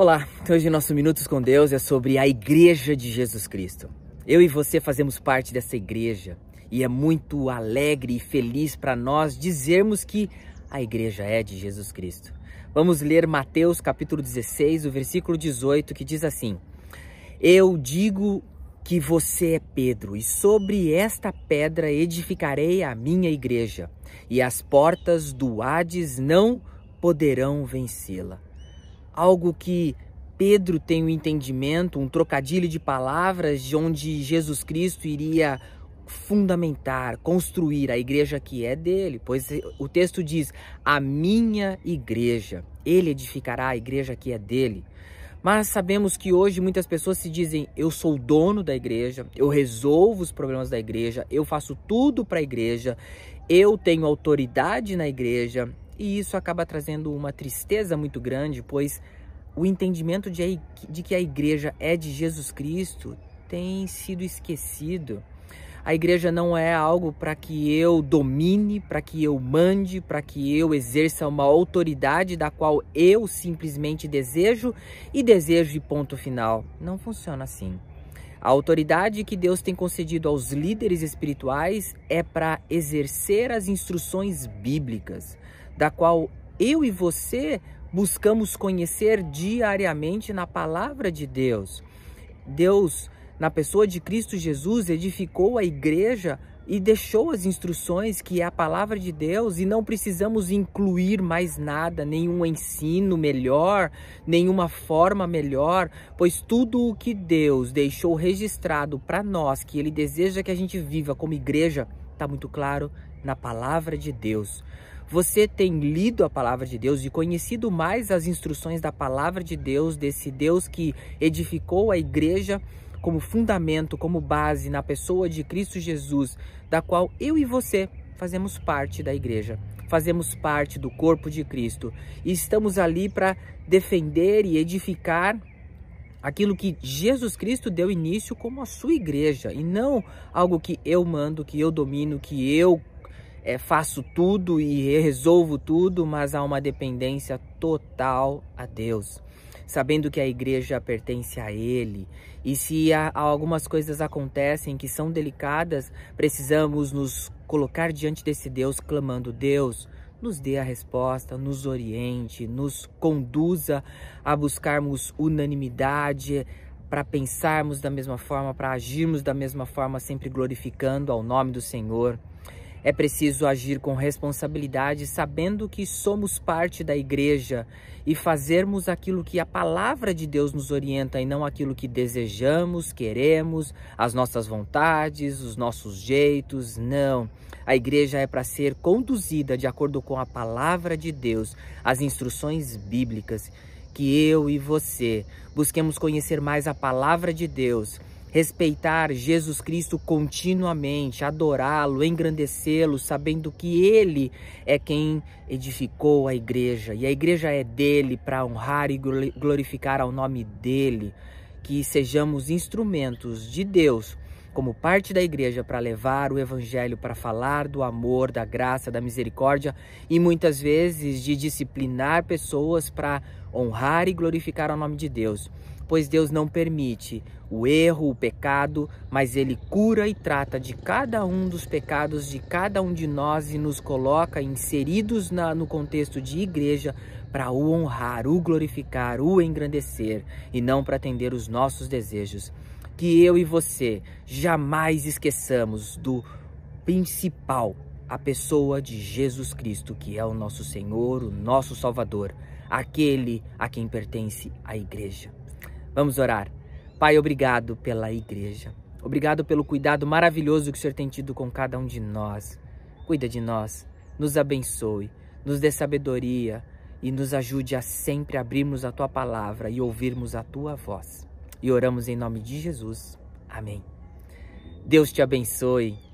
Olá, hoje nosso Minutos com Deus é sobre a Igreja de Jesus Cristo. Eu e você fazemos parte dessa igreja e é muito alegre e feliz para nós dizermos que a igreja é de Jesus Cristo. Vamos ler Mateus capítulo 16, o versículo 18, que diz assim: Eu digo que você é Pedro, e sobre esta pedra edificarei a minha igreja, e as portas do Hades não poderão vencê-la algo que Pedro tem um entendimento, um trocadilho de palavras de onde Jesus Cristo iria fundamentar, construir a igreja que é dele, pois o texto diz: "A minha igreja". Ele edificará a igreja que é dele. Mas sabemos que hoje muitas pessoas se dizem: eu sou o dono da igreja, eu resolvo os problemas da igreja, eu faço tudo para a igreja, eu tenho autoridade na igreja, e isso acaba trazendo uma tristeza muito grande, pois o entendimento de, de que a igreja é de Jesus Cristo tem sido esquecido. A igreja não é algo para que eu domine, para que eu mande, para que eu exerça uma autoridade da qual eu simplesmente desejo e desejo e ponto final. Não funciona assim. A autoridade que Deus tem concedido aos líderes espirituais é para exercer as instruções bíblicas, da qual eu e você buscamos conhecer diariamente na palavra de Deus. Deus, na pessoa de Cristo Jesus, edificou a igreja e deixou as instruções que é a palavra de Deus e não precisamos incluir mais nada, nenhum ensino melhor, nenhuma forma melhor, pois tudo o que Deus deixou registrado para nós, que Ele deseja que a gente viva como igreja, está muito claro na palavra de Deus. Você tem lido a palavra de Deus e conhecido mais as instruções da palavra de Deus, desse Deus que edificou a igreja como fundamento, como base na pessoa de Cristo Jesus, da qual eu e você fazemos parte da igreja, fazemos parte do corpo de Cristo. E estamos ali para defender e edificar aquilo que Jesus Cristo deu início como a sua igreja e não algo que eu mando, que eu domino, que eu é, faço tudo e resolvo tudo, mas há uma dependência total a Deus. Sabendo que a igreja pertence a Ele. E se há, algumas coisas acontecem que são delicadas, precisamos nos colocar diante desse Deus, clamando: Deus, nos dê a resposta, nos oriente, nos conduza a buscarmos unanimidade, para pensarmos da mesma forma, para agirmos da mesma forma, sempre glorificando ao nome do Senhor. É preciso agir com responsabilidade, sabendo que somos parte da igreja e fazermos aquilo que a palavra de Deus nos orienta e não aquilo que desejamos, queremos, as nossas vontades, os nossos jeitos. Não. A igreja é para ser conduzida de acordo com a palavra de Deus, as instruções bíblicas. Que eu e você busquemos conhecer mais a palavra de Deus respeitar Jesus Cristo continuamente, adorá-lo, engrandecê-lo, sabendo que ele é quem edificou a igreja. E a igreja é dele para honrar e glorificar ao nome dele, que sejamos instrumentos de Deus como parte da igreja para levar o evangelho, para falar do amor, da graça, da misericórdia e muitas vezes de disciplinar pessoas para honrar e glorificar ao nome de Deus pois Deus não permite o erro, o pecado, mas Ele cura e trata de cada um dos pecados de cada um de nós e nos coloca inseridos na, no contexto de igreja para o honrar, o glorificar, o engrandecer e não para atender os nossos desejos. Que eu e você jamais esqueçamos do principal, a pessoa de Jesus Cristo, que é o nosso Senhor, o nosso Salvador, aquele a quem pertence a igreja. Vamos orar. Pai, obrigado pela igreja. Obrigado pelo cuidado maravilhoso que o Senhor tem tido com cada um de nós. Cuida de nós, nos abençoe, nos dê sabedoria e nos ajude a sempre abrirmos a tua palavra e ouvirmos a tua voz. E oramos em nome de Jesus. Amém. Deus te abençoe.